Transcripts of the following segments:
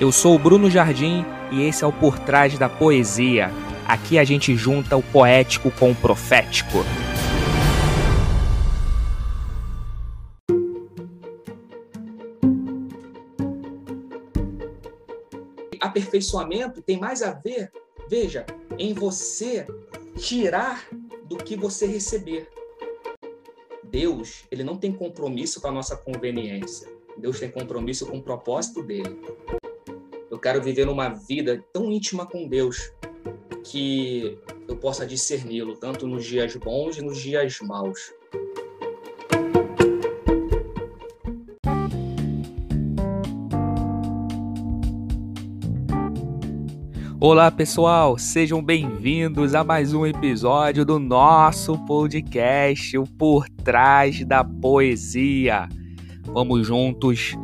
Eu sou o Bruno Jardim e esse é o Por Trás da Poesia. Aqui a gente junta o poético com o profético. Aperfeiçoamento tem mais a ver, veja, em você tirar do que você receber. Deus, ele não tem compromisso com a nossa conveniência. Deus tem compromisso com o propósito dele. Quero viver uma vida tão íntima com Deus que eu possa discerni-lo, tanto nos dias bons e nos dias maus. Olá pessoal, sejam bem-vindos a mais um episódio do nosso podcast, o Por Trás da Poesia. Vamos juntos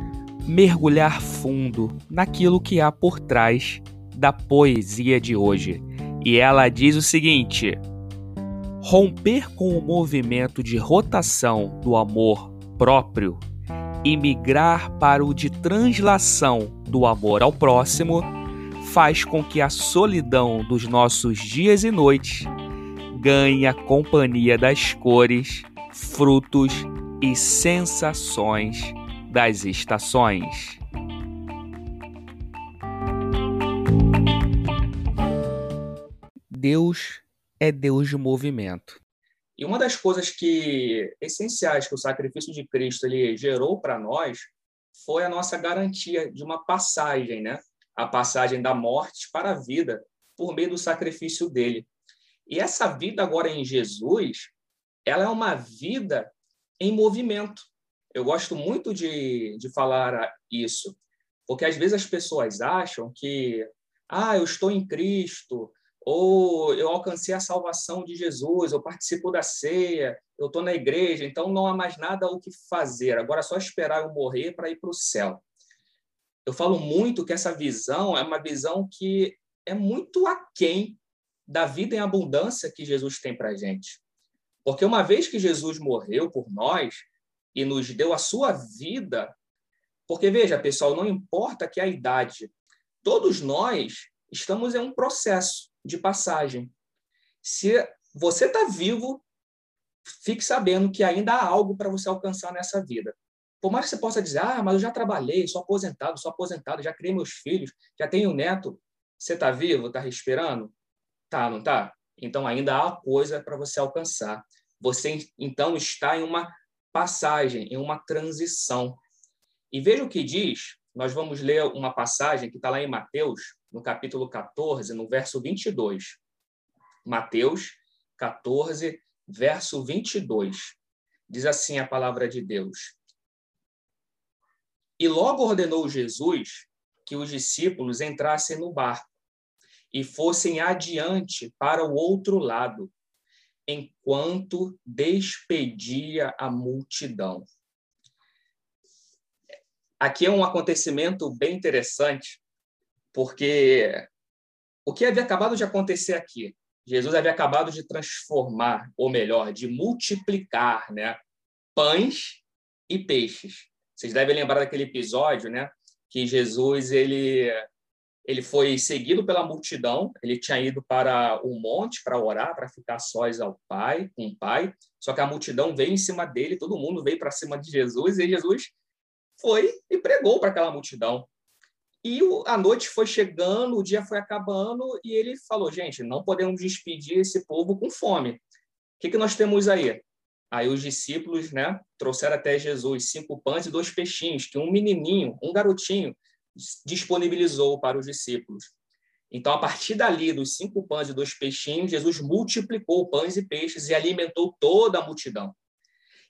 mergulhar fundo naquilo que há por trás da poesia de hoje. E ela diz o seguinte: romper com o movimento de rotação do amor próprio e migrar para o de translação do amor ao próximo faz com que a solidão dos nossos dias e noites ganhe a companhia das cores, frutos e sensações das estações. Deus é Deus de movimento. E uma das coisas que essenciais que o sacrifício de Cristo ele gerou para nós foi a nossa garantia de uma passagem, né? A passagem da morte para a vida por meio do sacrifício dele. E essa vida agora em Jesus, ela é uma vida em movimento. Eu gosto muito de, de falar isso, porque às vezes as pessoas acham que, ah, eu estou em Cristo, ou eu alcancei a salvação de Jesus, eu participo da ceia, eu estou na igreja, então não há mais nada o que fazer, agora é só esperar eu morrer para ir para o céu. Eu falo muito que essa visão é uma visão que é muito aquém da vida em abundância que Jesus tem para a gente. Porque uma vez que Jesus morreu por nós, e nos deu a sua vida. Porque, veja, pessoal, não importa que a idade, todos nós estamos em um processo de passagem. Se você está vivo, fique sabendo que ainda há algo para você alcançar nessa vida. Por mais que você possa dizer, ah, mas eu já trabalhei, sou aposentado, sou aposentado, já criei meus filhos, já tenho neto. Você está vivo, está respirando? Tá, não tá? Então ainda há coisa para você alcançar. Você então está em uma passagem, em uma transição. E veja o que diz, nós vamos ler uma passagem que está lá em Mateus, no capítulo 14, no verso 22. Mateus 14, verso 22. Diz assim a palavra de Deus. E logo ordenou Jesus que os discípulos entrassem no barco e fossem adiante para o outro lado, enquanto despedia a multidão. Aqui é um acontecimento bem interessante, porque o que havia acabado de acontecer aqui? Jesus havia acabado de transformar, ou melhor, de multiplicar, né, pães e peixes. Vocês devem lembrar daquele episódio, né, que Jesus ele ele foi seguido pela multidão, ele tinha ido para o monte para orar, para ficar sós ao Pai, com o Pai, só que a multidão veio em cima dele, todo mundo veio para cima de Jesus, e Jesus foi e pregou para aquela multidão. E a noite foi chegando, o dia foi acabando, e ele falou, gente, não podemos despedir esse povo com fome. O que, que nós temos aí? Aí os discípulos né, trouxeram até Jesus cinco pães e dois peixinhos, que um menininho, um garotinho, disponibilizou para os discípulos. Então, a partir dali, dos cinco pães e dois peixinhos, Jesus multiplicou pães e peixes e alimentou toda a multidão.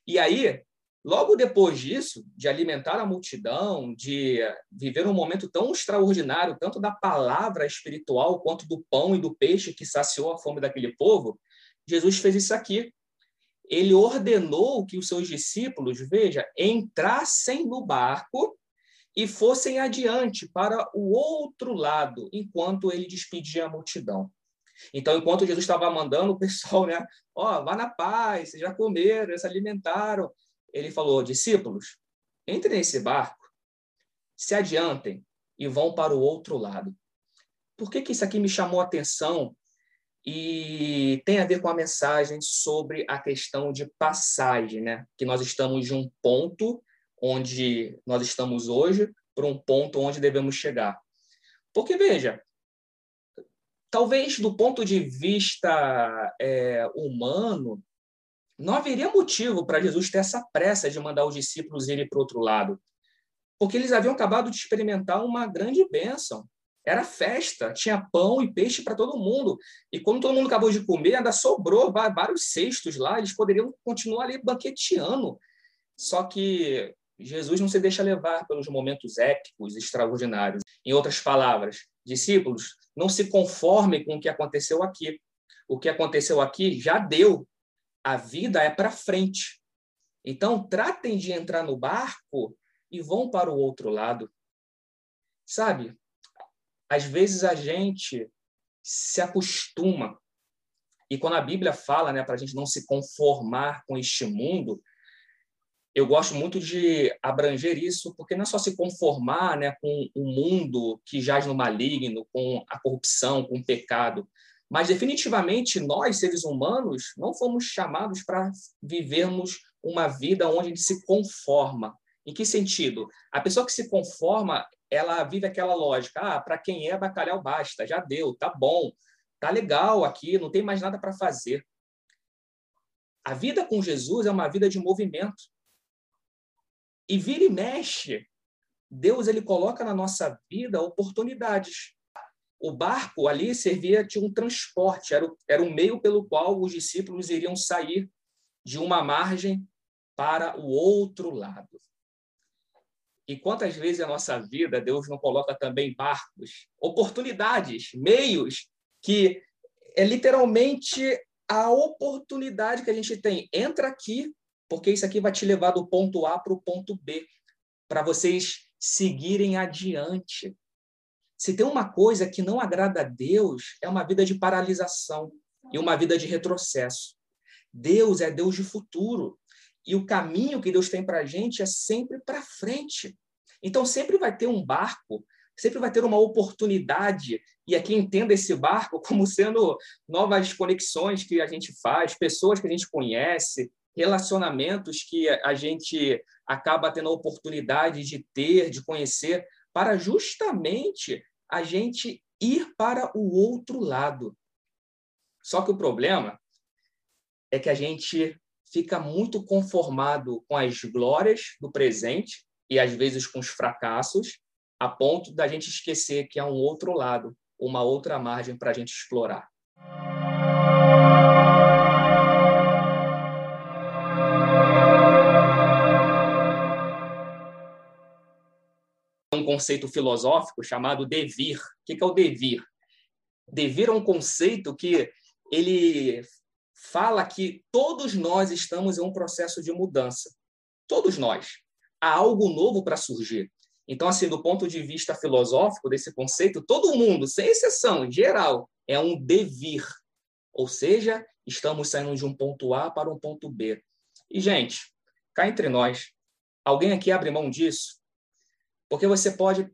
E aí, logo depois disso, de alimentar a multidão, de viver um momento tão extraordinário, tanto da palavra espiritual quanto do pão e do peixe que saciou a fome daquele povo, Jesus fez isso aqui. Ele ordenou que os seus discípulos, veja, entrassem no barco e fossem adiante para o outro lado, enquanto ele despedia a multidão. Então, enquanto Jesus estava mandando o pessoal, né, ó, oh, vá na paz, vocês já comeram, já se alimentaram, ele falou, discípulos, entrem nesse barco, se adiantem, e vão para o outro lado. Por que, que isso aqui me chamou a atenção e tem a ver com a mensagem sobre a questão de passagem, né? Que nós estamos de um ponto onde nós estamos hoje para um ponto onde devemos chegar. Porque, veja, talvez do ponto de vista é, humano, não haveria motivo para Jesus ter essa pressa de mandar os discípulos irem para o outro lado, porque eles haviam acabado de experimentar uma grande bênção. Era festa, tinha pão e peixe para todo mundo. E quando todo mundo acabou de comer, ainda sobrou vários cestos lá, eles poderiam continuar ali banqueteando. Só que Jesus não se deixa levar pelos momentos épicos, extraordinários. Em outras palavras, discípulos, não se conformem com o que aconteceu aqui. O que aconteceu aqui já deu. A vida é para frente. Então, tratem de entrar no barco e vão para o outro lado. Sabe? às vezes a gente se acostuma. E quando a Bíblia fala né, para a gente não se conformar com este mundo, eu gosto muito de abranger isso, porque não é só se conformar né, com o mundo que jaz no maligno, com a corrupção, com o pecado, mas definitivamente nós, seres humanos, não fomos chamados para vivermos uma vida onde a gente se conforma. Em que sentido? A pessoa que se conforma, ela vive aquela lógica, ah, para quem é bacalhau basta, já deu, tá bom, tá legal aqui, não tem mais nada para fazer. A vida com Jesus é uma vida de movimento. E vira e mexe, Deus ele coloca na nossa vida oportunidades. O barco ali servia de um transporte, era o, era o meio pelo qual os discípulos iriam sair de uma margem para o outro lado. E quantas vezes a nossa vida Deus não coloca também barcos, oportunidades, meios que é literalmente a oportunidade que a gente tem. Entra aqui, porque isso aqui vai te levar do ponto A para o ponto B, para vocês seguirem adiante. Se tem uma coisa que não agrada a Deus, é uma vida de paralisação e uma vida de retrocesso. Deus é Deus de futuro. E o caminho que Deus tem para a gente é sempre para frente. Então, sempre vai ter um barco, sempre vai ter uma oportunidade. E aqui entenda esse barco como sendo novas conexões que a gente faz, pessoas que a gente conhece, relacionamentos que a gente acaba tendo a oportunidade de ter, de conhecer, para justamente a gente ir para o outro lado. Só que o problema é que a gente fica muito conformado com as glórias do presente e às vezes com os fracassos, a ponto da gente esquecer que há um outro lado, uma outra margem para a gente explorar. Conceito filosófico chamado devir. O que é o devir? Devir é um conceito que ele fala que todos nós estamos em um processo de mudança. Todos nós. Há algo novo para surgir. Então, assim, do ponto de vista filosófico desse conceito, todo mundo, sem exceção, em geral, é um devir. Ou seja, estamos saindo de um ponto A para um ponto B. E, gente, cá entre nós, alguém aqui abre mão disso? Porque você pode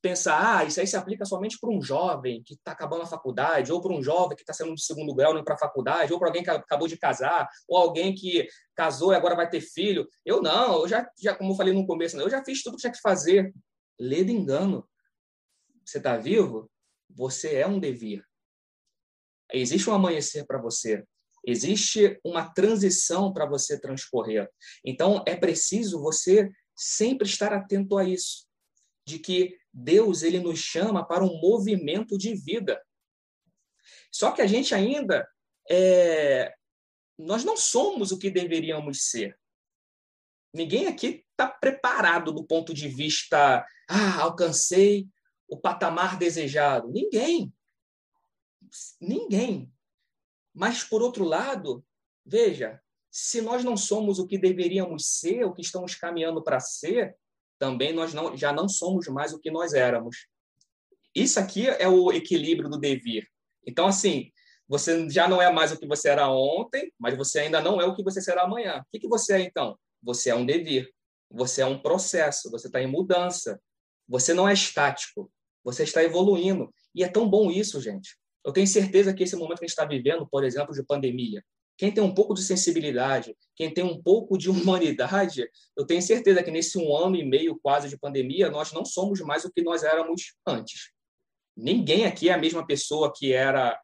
pensar, ah, isso aí se aplica somente para um jovem que está acabando a faculdade, ou para um jovem que está saindo do segundo grau indo para a faculdade, ou para alguém que acabou de casar, ou alguém que casou e agora vai ter filho. Eu não, eu já, já como eu falei no começo, eu já fiz tudo que tinha que fazer. Ledo engano. Você está vivo? Você é um devir. Existe um amanhecer para você. Existe uma transição para você transcorrer. Então, é preciso você sempre estar atento a isso de que Deus ele nos chama para um movimento de vida. Só que a gente ainda é, nós não somos o que deveríamos ser. Ninguém aqui está preparado do ponto de vista, ah, alcancei o patamar desejado. Ninguém. Ninguém. Mas, por outro lado, veja, se nós não somos o que deveríamos ser, o que estamos caminhando para ser, também nós não, já não somos mais o que nós éramos. Isso aqui é o equilíbrio do devir. Então, assim, você já não é mais o que você era ontem, mas você ainda não é o que você será amanhã. O que, que você é, então? Você é um devir. Você é um processo, você está em mudança. Você não é estático. Você está evoluindo. E é tão bom isso, gente. Eu tenho certeza que esse momento que a gente está vivendo, por exemplo, de pandemia, quem tem um pouco de sensibilidade, quem tem um pouco de humanidade, eu tenho certeza que nesse um ano e meio quase de pandemia, nós não somos mais o que nós éramos antes. Ninguém aqui é a mesma pessoa que era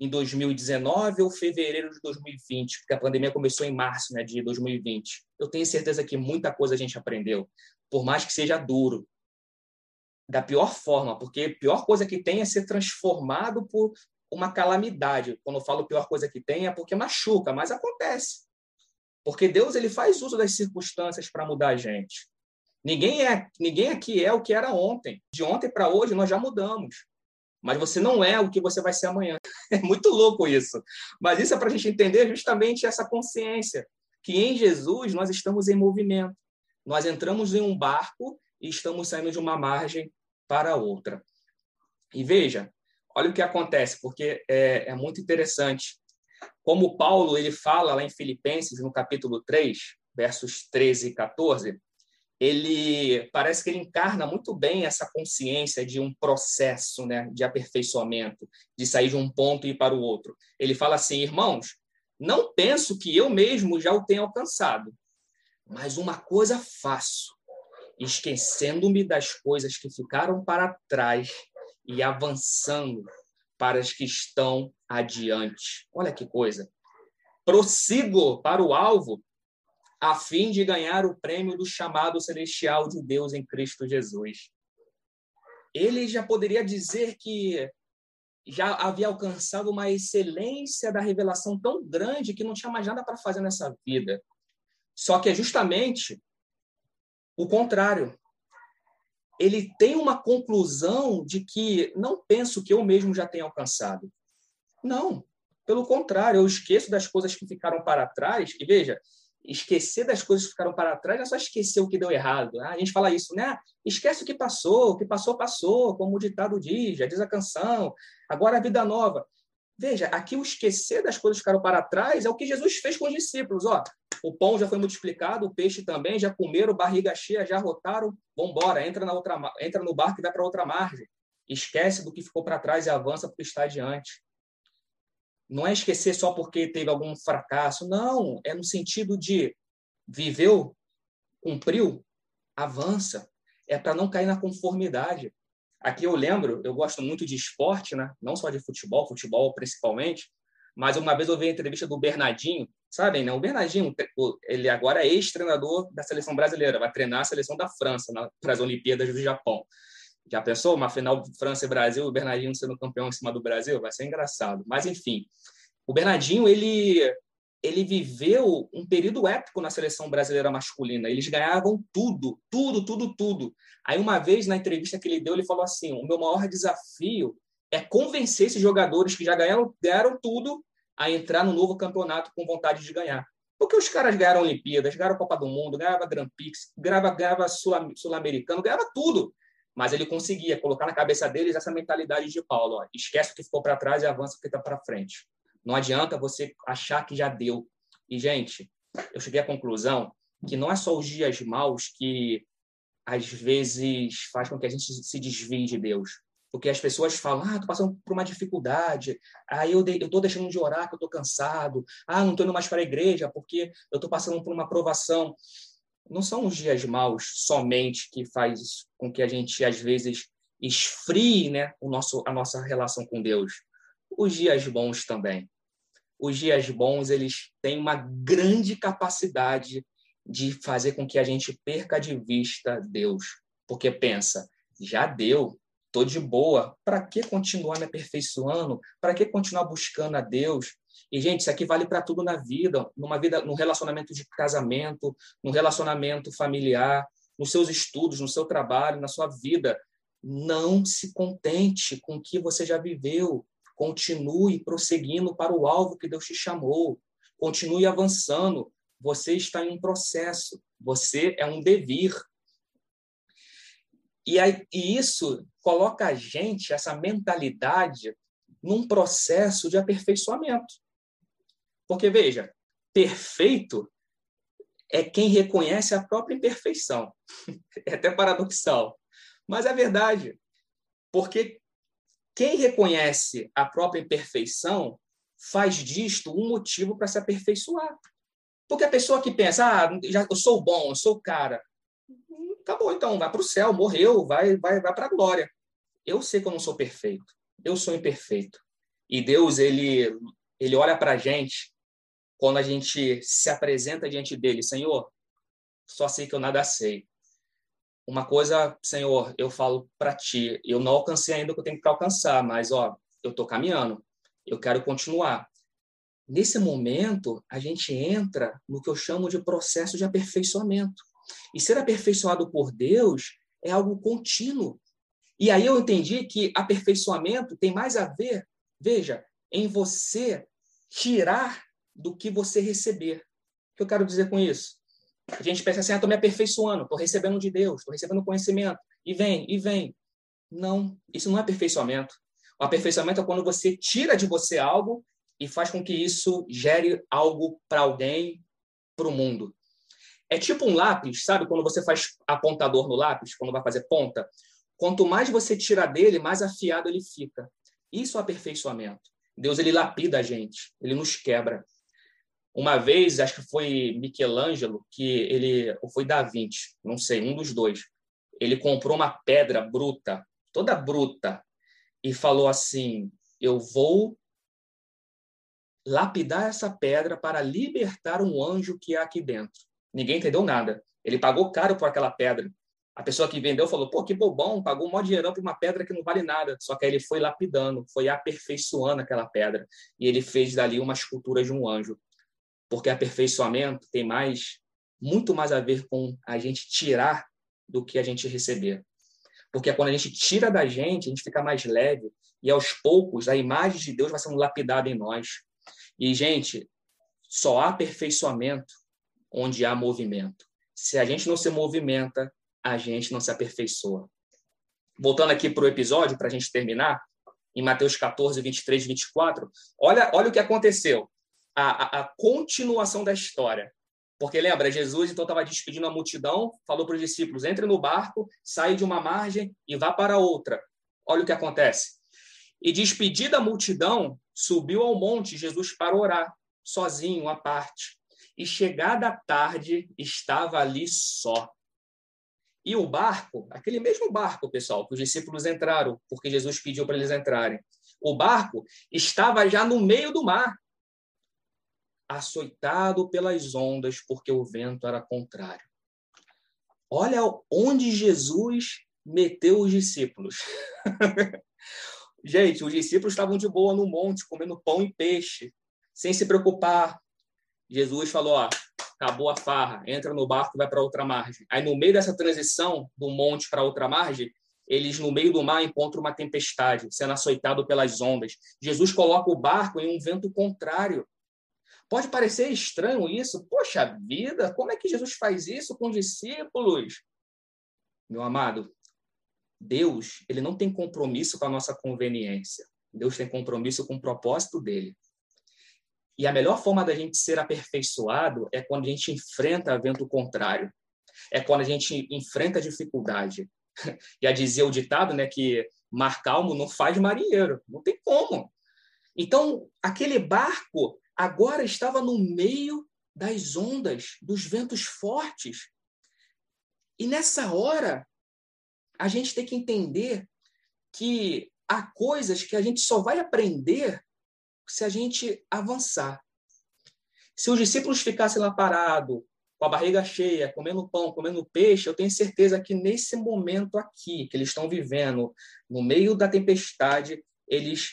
em 2019 ou fevereiro de 2020, porque a pandemia começou em março né, de 2020. Eu tenho certeza que muita coisa a gente aprendeu, por mais que seja duro, da pior forma, porque a pior coisa que tem é ser transformado por uma calamidade. Quando eu falo pior coisa que tem é porque machuca, mas acontece. Porque Deus ele faz uso das circunstâncias para mudar a gente. Ninguém é, ninguém aqui é o que era ontem. De ontem para hoje nós já mudamos mas você não é o que você vai ser amanhã. É muito louco isso. Mas isso é para a gente entender justamente essa consciência, que em Jesus nós estamos em movimento. Nós entramos em um barco e estamos saindo de uma margem para outra. E veja, olha o que acontece, porque é, é muito interessante. Como Paulo ele fala lá em Filipenses, no capítulo 3, versos 13 e 14, ele parece que ele encarna muito bem essa consciência de um processo né, de aperfeiçoamento, de sair de um ponto e ir para o outro. Ele fala assim, irmãos, não penso que eu mesmo já o tenha alcançado, mas uma coisa faço, esquecendo-me das coisas que ficaram para trás e avançando para as que estão adiante. Olha que coisa. Prossigo para o alvo a fim de ganhar o prêmio do chamado celestial de Deus em Cristo Jesus. Ele já poderia dizer que já havia alcançado uma excelência da revelação tão grande que não tinha mais nada para fazer nessa vida. Só que é justamente o contrário. Ele tem uma conclusão de que não penso que eu mesmo já tenha alcançado. Não, pelo contrário, eu esqueço das coisas que ficaram para trás. E veja, esquecer das coisas que ficaram para trás, é só esquecer o que deu errado. Ah, a gente fala isso, né? Esquece o que passou, o que passou, passou, como o ditado diz, já diz a canção, agora a vida nova. Veja, aqui o esquecer das coisas que ficaram para trás é o que Jesus fez com os discípulos. Ó, o pão já foi multiplicado, o peixe também, já comeram, barriga cheia, já rotaram, vamos embora, entra, na outra, entra no barco e vai para outra margem. Esquece do que ficou para trás e avança para o que está adiante. Não é esquecer só porque teve algum fracasso, não. É no sentido de viveu, cumpriu, avança. É para não cair na conformidade. Aqui eu lembro, eu gosto muito de esporte, né? não só de futebol, futebol principalmente, mas uma vez eu vi a entrevista do Bernardinho, sabem, né? O Bernardinho, ele agora é ex-treinador da seleção brasileira, vai treinar a seleção da França para as Olimpíadas do Japão. Já pensou uma final França e Brasil, o Bernardinho sendo campeão em cima do Brasil? Vai ser engraçado. Mas, enfim, o Bernardinho, ele, ele viveu um período épico na seleção brasileira masculina. Eles ganhavam tudo, tudo, tudo, tudo. Aí, uma vez, na entrevista que ele deu, ele falou assim, o meu maior desafio é convencer esses jogadores que já ganharam, ganharam tudo a entrar no novo campeonato com vontade de ganhar. Porque os caras ganharam Olimpíadas, ganharam Copa do Mundo, ganhava Grand Prix, ganhava, ganhava Sul-Americano, ganhava tudo mas ele conseguia colocar na cabeça deles essa mentalidade de Paulo, ó, esquece o que ficou para trás e avança o que está para frente. Não adianta você achar que já deu. E, gente, eu cheguei à conclusão que não é só os dias maus que às vezes faz com que a gente se desvie de Deus. Porque as pessoas falam, ah, estou passando por uma dificuldade, aí eu estou deixando de orar, que eu estou cansado, ah, não estou indo mais para a igreja porque eu estou passando por uma provação não são os dias maus somente que faz com que a gente às vezes esfrie, né, o nosso a nossa relação com Deus. Os dias bons também. Os dias bons, eles têm uma grande capacidade de fazer com que a gente perca de vista Deus, porque pensa, já deu, tô de boa, para que continuar me aperfeiçoando? Para que continuar buscando a Deus? E, gente, isso aqui vale para tudo na vida, numa vida, no relacionamento de casamento, no relacionamento familiar, nos seus estudos, no seu trabalho, na sua vida. Não se contente com o que você já viveu. Continue prosseguindo para o alvo que Deus te chamou. Continue avançando. Você está em um processo. Você é um devir. E, aí, e isso coloca a gente, essa mentalidade, num processo de aperfeiçoamento. Porque, veja, perfeito é quem reconhece a própria imperfeição. É até paradoxal. Mas é verdade. Porque quem reconhece a própria imperfeição faz disto um motivo para se aperfeiçoar. Porque a pessoa que pensa, ah, já, eu sou bom, eu sou cara, acabou então, vai para o céu, morreu, vai, vai, vai para a glória. Eu sei que eu não sou perfeito, eu sou imperfeito. E Deus, ele, ele olha para a gente quando a gente se apresenta diante dele, Senhor, só sei que eu nada sei. Uma coisa, Senhor, eu falo para ti, eu não alcancei ainda o que eu tenho que alcançar, mas ó, eu estou caminhando, eu quero continuar. Nesse momento, a gente entra no que eu chamo de processo de aperfeiçoamento. E ser aperfeiçoado por Deus é algo contínuo. E aí eu entendi que aperfeiçoamento tem mais a ver, veja, em você tirar do que você receber. O que eu quero dizer com isso? A gente pensa assim, ah, estou me aperfeiçoando, estou recebendo de Deus, estou recebendo conhecimento, e vem, e vem. Não, isso não é aperfeiçoamento. O aperfeiçoamento é quando você tira de você algo e faz com que isso gere algo para alguém, para o mundo. É tipo um lápis, sabe? Quando você faz apontador no lápis, quando vai fazer ponta, quanto mais você tira dele, mais afiado ele fica. Isso é aperfeiçoamento. Deus ele lapida a gente, ele nos quebra. Uma vez, acho que foi Michelangelo, que ele ou foi Da Vinci, não sei, um dos dois. Ele comprou uma pedra bruta, toda bruta, e falou assim: "Eu vou lapidar essa pedra para libertar um anjo que há aqui dentro. Ninguém entendeu nada. Ele pagou caro por aquela pedra. A pessoa que vendeu falou: pô, que bobão, pagou um maior dinheirão por uma pedra que não vale nada. Só que aí ele foi lapidando, foi aperfeiçoando aquela pedra. E ele fez dali uma escultura de um anjo. Porque aperfeiçoamento tem mais, muito mais a ver com a gente tirar do que a gente receber. Porque quando a gente tira da gente, a gente fica mais leve. E aos poucos, a imagem de Deus vai sendo lapidada em nós. E, gente, só há aperfeiçoamento onde há movimento. Se a gente não se movimenta, a gente não se aperfeiçoa. Voltando aqui para o episódio, para a gente terminar, em Mateus 14, 23 e 24, olha, olha o que aconteceu. A, a, continuação da história. Porque lembra, Jesus então estava despedindo a multidão, falou para os discípulos: entre no barco, saia de uma margem e vá para outra. Olha o que acontece. E despedida a multidão, subiu ao monte Jesus para orar, sozinho, à parte. E chegada a tarde, estava ali só. E o barco, aquele mesmo barco, pessoal, que os discípulos entraram, porque Jesus pediu para eles entrarem. O barco estava já no meio do mar, açoitado pelas ondas, porque o vento era contrário. Olha onde Jesus meteu os discípulos. Gente, os discípulos estavam de boa no monte, comendo pão e peixe, sem se preocupar. Jesus falou: ó, acabou a farra, entra no barco e vai para outra margem. Aí, no meio dessa transição do monte para outra margem, eles, no meio do mar, encontram uma tempestade, sendo açoitado pelas ondas. Jesus coloca o barco em um vento contrário. Pode parecer estranho isso. Poxa vida, como é que Jesus faz isso com os discípulos? Meu amado, Deus, ele não tem compromisso com a nossa conveniência. Deus tem compromisso com o propósito dele. E a melhor forma da gente ser aperfeiçoado é quando a gente enfrenta vento contrário. É quando a gente enfrenta dificuldade. Já dizia o ditado, né, que mar calmo não faz marinheiro. Não tem como. Então, aquele barco agora estava no meio das ondas, dos ventos fortes. E nessa hora, a gente tem que entender que há coisas que a gente só vai aprender se a gente avançar. Se os discípulos ficassem lá parados, com a barriga cheia, comendo pão, comendo peixe, eu tenho certeza que nesse momento aqui que eles estão vivendo, no meio da tempestade, eles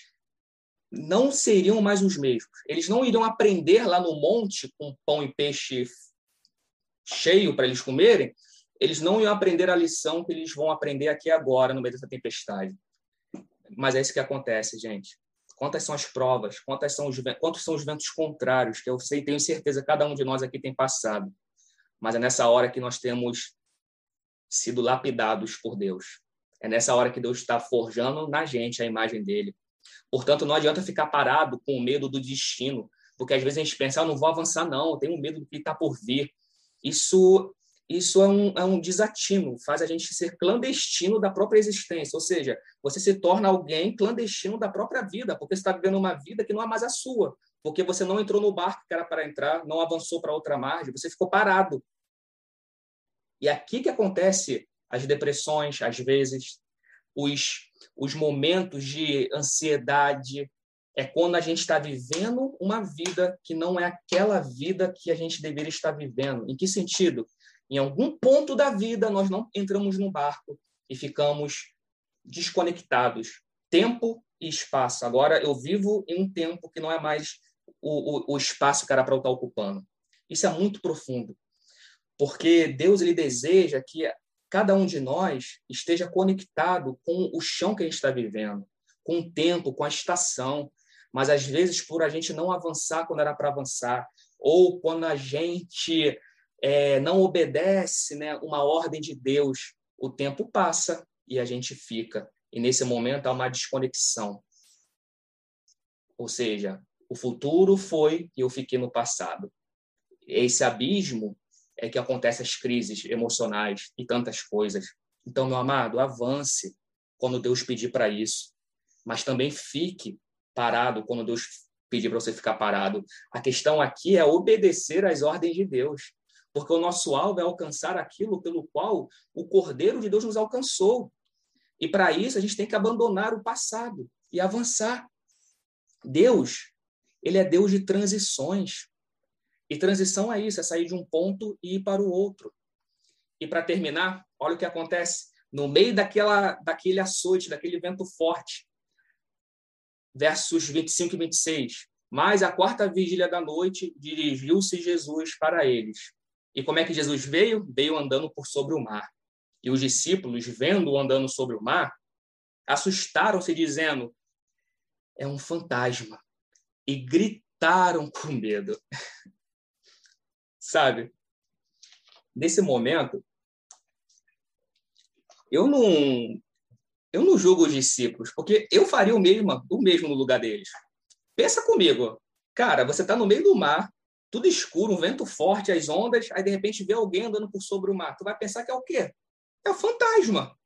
não seriam mais os mesmos. Eles não iriam aprender lá no monte com pão e peixe cheio para eles comerem, eles não iam aprender a lição que eles vão aprender aqui agora, no meio dessa tempestade. Mas é isso que acontece, gente. Quantas são as provas? Quantas são os, quantos são os ventos contrários que eu sei, tenho certeza, cada um de nós aqui tem passado. Mas é nessa hora que nós temos sido lapidados por Deus. É nessa hora que Deus está forjando na gente a imagem dele. Portanto, não adianta ficar parado com medo do destino, porque às vezes a gente pensa, ah, não vou avançar não, eu tenho medo do que está por vir. Isso isso é um, é um desatino, faz a gente ser clandestino da própria existência, ou seja, você se torna alguém clandestino da própria vida, porque você está vivendo uma vida que não é mais a sua, porque você não entrou no barco que era para entrar, não avançou para outra margem, você ficou parado. E é aqui que acontece as depressões, às vezes, os, os momentos de ansiedade, é quando a gente está vivendo uma vida que não é aquela vida que a gente deveria estar vivendo. Em que sentido? Em algum ponto da vida, nós não entramos no barco e ficamos desconectados. Tempo e espaço. Agora, eu vivo em um tempo que não é mais o, o, o espaço que era para eu estar ocupando. Isso é muito profundo. Porque Deus ele deseja que cada um de nós esteja conectado com o chão que a gente está vivendo, com o tempo, com a estação, mas às vezes por a gente não avançar quando era para avançar, ou quando a gente é, não obedece né, uma ordem de Deus, o tempo passa e a gente fica. E nesse momento há uma desconexão. Ou seja, o futuro foi e eu fiquei no passado. Esse abismo é que acontece as crises emocionais e tantas coisas. Então, meu amado, avance quando Deus pedir para isso, mas também fique parado quando Deus pedir para você ficar parado. A questão aqui é obedecer às ordens de Deus, porque o nosso alvo é alcançar aquilo pelo qual o Cordeiro de Deus nos alcançou. E para isso a gente tem que abandonar o passado e avançar. Deus, ele é Deus de transições. E transição é isso, é sair de um ponto e ir para o outro. E para terminar, olha o que acontece no meio daquela daquele açoite, daquele vento forte versos 25 e 26. Mas a quarta vigília da noite dirigiu-se Jesus para eles. E como é que Jesus veio? Veio andando por sobre o mar. E os discípulos, vendo-o andando sobre o mar, assustaram-se, dizendo: É um fantasma. E gritaram com medo. Sabe? Nesse momento, eu não eu não julgo os discípulos, porque eu faria o mesmo, o mesmo no lugar deles. Pensa comigo, cara, você está no meio do mar, tudo escuro, um vento forte, as ondas, aí de repente vê alguém andando por sobre o mar. Tu vai pensar que é o quê? É o fantasma.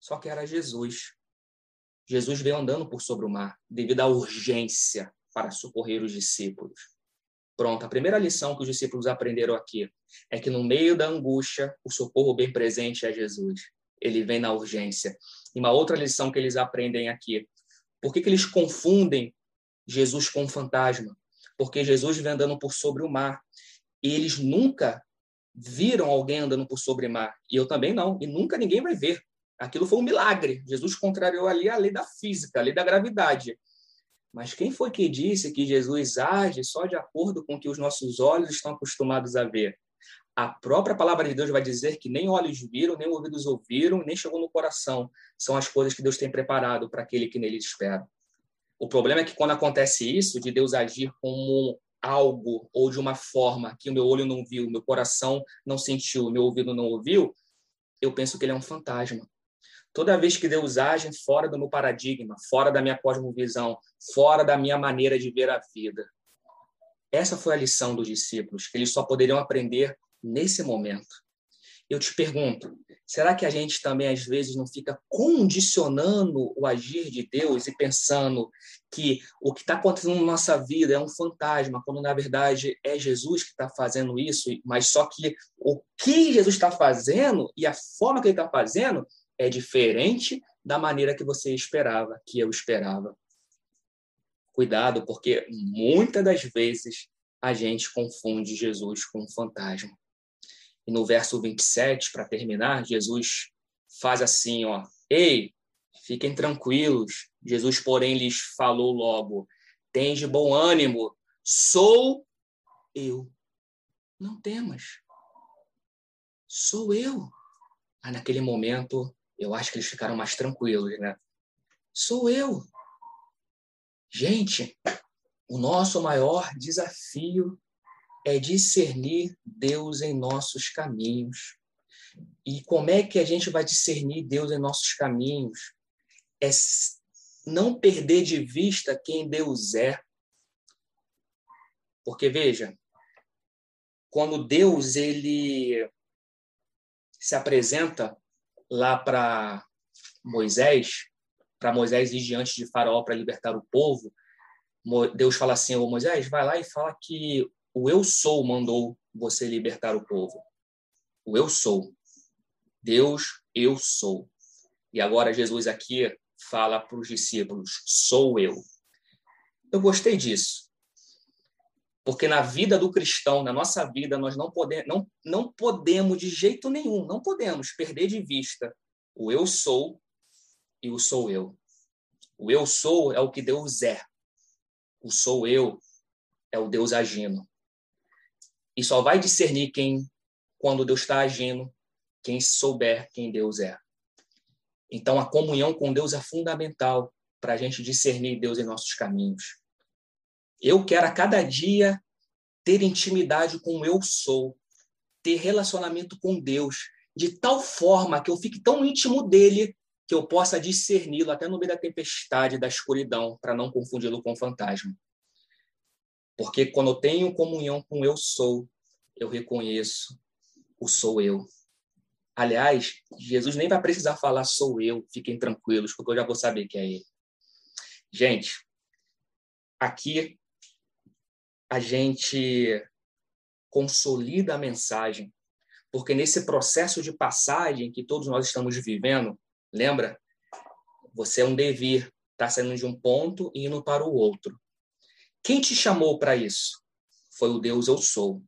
Só que era Jesus. Jesus veio andando por sobre o mar, devido à urgência para socorrer os discípulos. Pronto, a primeira lição que os discípulos aprenderam aqui é que no meio da angústia, o socorro bem presente é Jesus. Ele vem na urgência. E uma outra lição que eles aprendem aqui. Por que, que eles confundem Jesus com um fantasma? Porque Jesus vem andando por sobre o mar. E eles nunca viram alguém andando por sobre o mar. E eu também não. E nunca ninguém vai ver. Aquilo foi um milagre. Jesus contrariou ali a lei da física, a lei da gravidade. Mas quem foi que disse que Jesus age só de acordo com o que os nossos olhos estão acostumados a ver? a própria palavra de Deus vai dizer que nem olhos viram, nem ouvidos ouviram, nem chegou no coração. São as coisas que Deus tem preparado para aquele que nele espera. O problema é que quando acontece isso, de Deus agir como algo ou de uma forma que o meu olho não viu, meu coração não sentiu, meu ouvido não ouviu, eu penso que ele é um fantasma. Toda vez que Deus age fora do meu paradigma, fora da minha cosmovisão, fora da minha maneira de ver a vida. Essa foi a lição dos discípulos, que eles só poderiam aprender nesse momento. Eu te pergunto, será que a gente também às vezes não fica condicionando o agir de Deus e pensando que o que está acontecendo na nossa vida é um fantasma, quando na verdade é Jesus que está fazendo isso, mas só que o que Jesus está fazendo e a forma que ele está fazendo é diferente da maneira que você esperava, que eu esperava. Cuidado, porque muitas das vezes a gente confunde Jesus com um fantasma. E no verso 27, para terminar, Jesus faz assim, ó: "Ei, fiquem tranquilos". Jesus, porém, lhes falou logo: "Tem de bom ânimo, sou eu. Não temas. Sou eu". Aí naquele momento, eu acho que eles ficaram mais tranquilos, né? Sou eu. Gente, o nosso maior desafio é discernir Deus em nossos caminhos. E como é que a gente vai discernir Deus em nossos caminhos? É não perder de vista quem Deus é. Porque veja, quando Deus ele se apresenta lá para Moisés, para Moisés ir diante de Faraó para libertar o povo, Deus fala assim: Ô Moisés, vai lá e fala que o eu sou mandou você libertar o povo. O eu sou. Deus, eu sou. E agora Jesus aqui fala para os discípulos: sou eu. Eu gostei disso. Porque na vida do cristão, na nossa vida, nós não, pode, não, não podemos de jeito nenhum, não podemos perder de vista o eu sou e o sou eu. O eu sou é o que Deus é. O sou eu é o Deus agindo. E só vai discernir quem, quando Deus está agindo, quem souber quem Deus é. Então, a comunhão com Deus é fundamental para a gente discernir Deus em nossos caminhos. Eu quero a cada dia ter intimidade com o eu sou, ter relacionamento com Deus, de tal forma que eu fique tão íntimo dele que eu possa discerni-lo até no meio da tempestade, da escuridão, para não confundi-lo com fantasma. Porque quando eu tenho comunhão com o eu sou, eu reconheço o sou eu. Aliás, Jesus nem vai precisar falar sou eu, fiquem tranquilos, porque eu já vou saber que é ele. Gente, aqui a gente consolida a mensagem, porque nesse processo de passagem que todos nós estamos vivendo, lembra? Você é um devir, está saindo de um ponto e indo para o outro. Quem te chamou para isso? Foi o Deus eu sou.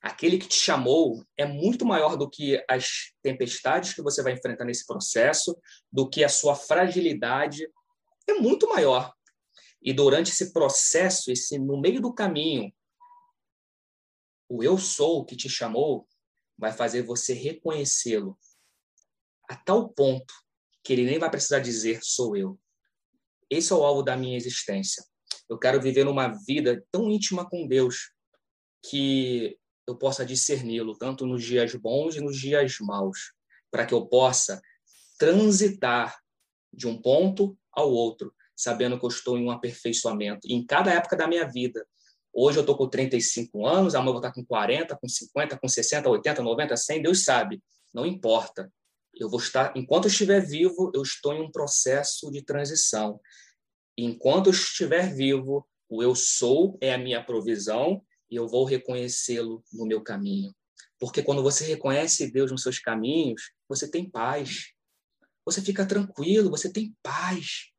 Aquele que te chamou é muito maior do que as tempestades que você vai enfrentar nesse processo, do que a sua fragilidade, é muito maior. E durante esse processo, esse no meio do caminho, o eu sou que te chamou vai fazer você reconhecê-lo a tal ponto que ele nem vai precisar dizer sou eu. Esse é o alvo da minha existência. Eu quero viver uma vida tão íntima com Deus que eu possa discerni-lo tanto nos dias bons e nos dias maus, para que eu possa transitar de um ponto ao outro sabendo que eu estou em um aperfeiçoamento. E em cada época da minha vida. Hoje eu estou com 35 anos, amanhã eu vou estar com 40, com 50, com 60, 80, 90, 100, Deus sabe. Não importa. Eu vou estar, enquanto eu estiver vivo, eu estou em um processo de transição. enquanto eu estiver vivo, o eu sou é a minha provisão e eu vou reconhecê-lo no meu caminho. Porque quando você reconhece Deus nos seus caminhos, você tem paz. Você fica tranquilo, você tem paz.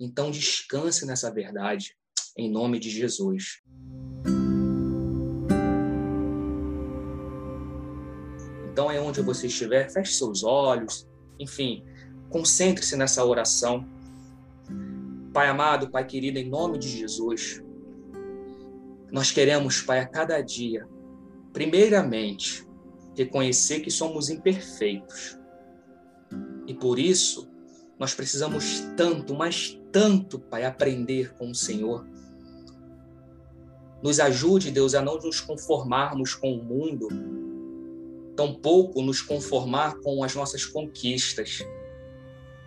Então descanse nessa verdade, em nome de Jesus. Então, é onde você estiver, feche seus olhos, enfim, concentre-se nessa oração. Pai amado, Pai querido, em nome de Jesus, nós queremos, Pai, a cada dia, primeiramente, reconhecer que somos imperfeitos. E por isso, nós precisamos tanto, mas tanto, Pai, aprender com o Senhor. Nos ajude, Deus, a não nos conformarmos com o mundo, tampouco nos conformar com as nossas conquistas.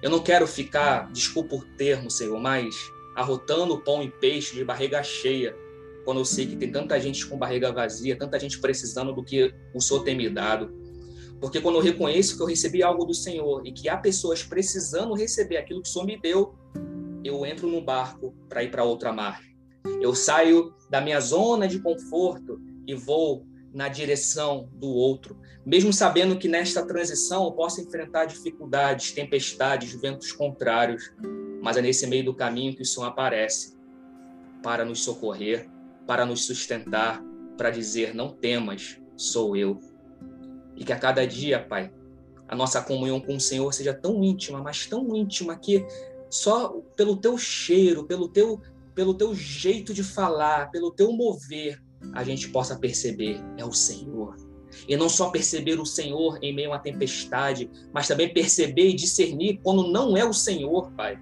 Eu não quero ficar, desculpa o termo, Senhor, mas arrotando pão e peixe de barriga cheia, quando eu sei que tem tanta gente com barriga vazia, tanta gente precisando do que o Senhor tem me dado. Porque quando eu reconheço que eu recebi algo do Senhor e que há pessoas precisando receber aquilo que o Senhor me deu, eu entro no barco para ir para outra margem. Eu saio da minha zona de conforto e vou na direção do outro, mesmo sabendo que nesta transição eu posso enfrentar dificuldades, tempestades, ventos contrários, mas é nesse meio do caminho que o Senhor aparece para nos socorrer, para nos sustentar, para dizer: não temas, sou eu. E que a cada dia, Pai, a nossa comunhão com o Senhor seja tão íntima, mas tão íntima que só pelo teu cheiro, pelo teu, pelo teu jeito de falar, pelo teu mover, a gente possa perceber é o Senhor. E não só perceber o Senhor em meio a uma tempestade, mas também perceber e discernir quando não é o Senhor, Pai.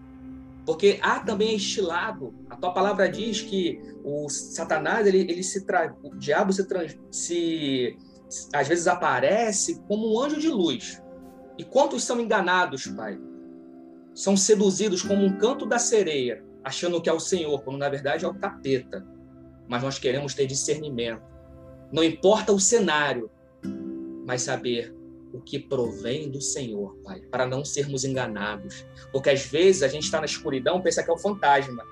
Porque há também este lado. A tua palavra diz que o Satanás, ele, ele se tra... o diabo se, trans... se às vezes aparece como um anjo de luz. E quantos são enganados, Pai? São seduzidos como um canto da sereia, achando que é o Senhor, quando na verdade é o capeta. Mas nós queremos ter discernimento. Não importa o cenário, mas saber o que provém do Senhor, Pai, para não sermos enganados. Porque às vezes a gente está na escuridão, pensa que é o fantasma.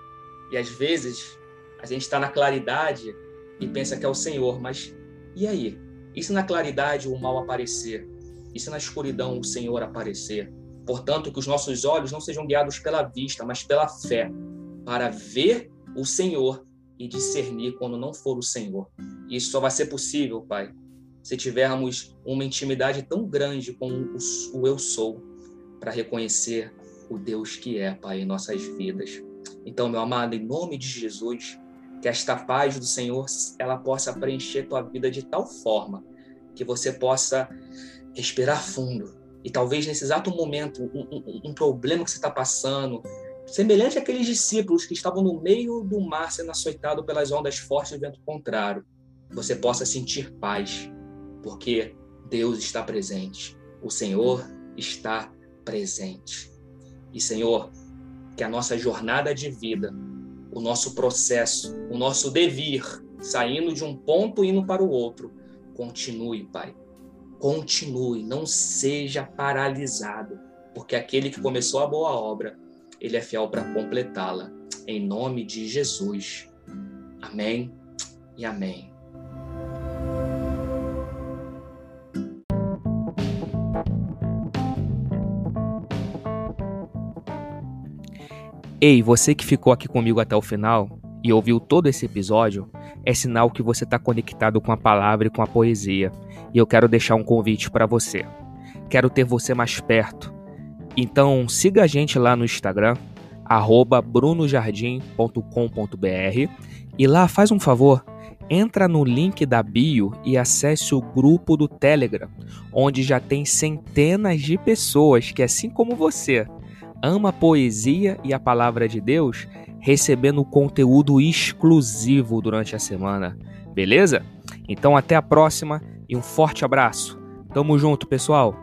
E às vezes a gente está na claridade e pensa que é o Senhor. Mas e aí? E se na claridade o mal aparecer? E se na escuridão o Senhor aparecer? Portanto, que os nossos olhos não sejam guiados pela vista, mas pela fé, para ver o Senhor e discernir quando não for o Senhor. Isso só vai ser possível, Pai, se tivermos uma intimidade tão grande com o, Eu Sou, para reconhecer o Deus que é, Pai, em nossas vidas. Então, meu amado, em nome de Jesus, que esta paz do Senhor ela possa preencher tua vida de tal forma que você possa respirar fundo e talvez nesse exato momento um, um, um problema que você está passando semelhante àqueles discípulos que estavam no meio do mar sendo açoitado pelas ondas fortes do vento contrário você possa sentir paz porque Deus está presente, o Senhor está presente. E, Senhor, que a nossa jornada de vida, o nosso processo, o nosso devir, saindo de um ponto e indo para o outro, continue, Pai. Continue, não seja paralisado, porque aquele que começou a boa obra, ele é fiel para completá-la. Em nome de Jesus. Amém e amém. Ei, você que ficou aqui comigo até o final e ouviu todo esse episódio, é sinal que você está conectado com a palavra e com a poesia. E eu quero deixar um convite para você. Quero ter você mais perto. Então siga a gente lá no Instagram, brunojardim.com.br e lá faz um favor, entra no link da bio e acesse o grupo do Telegram, onde já tem centenas de pessoas que, assim como você, ama a poesia e a palavra de Deus, recebendo conteúdo exclusivo durante a semana. Beleza? Então até a próxima e um forte abraço. Tamo junto, pessoal.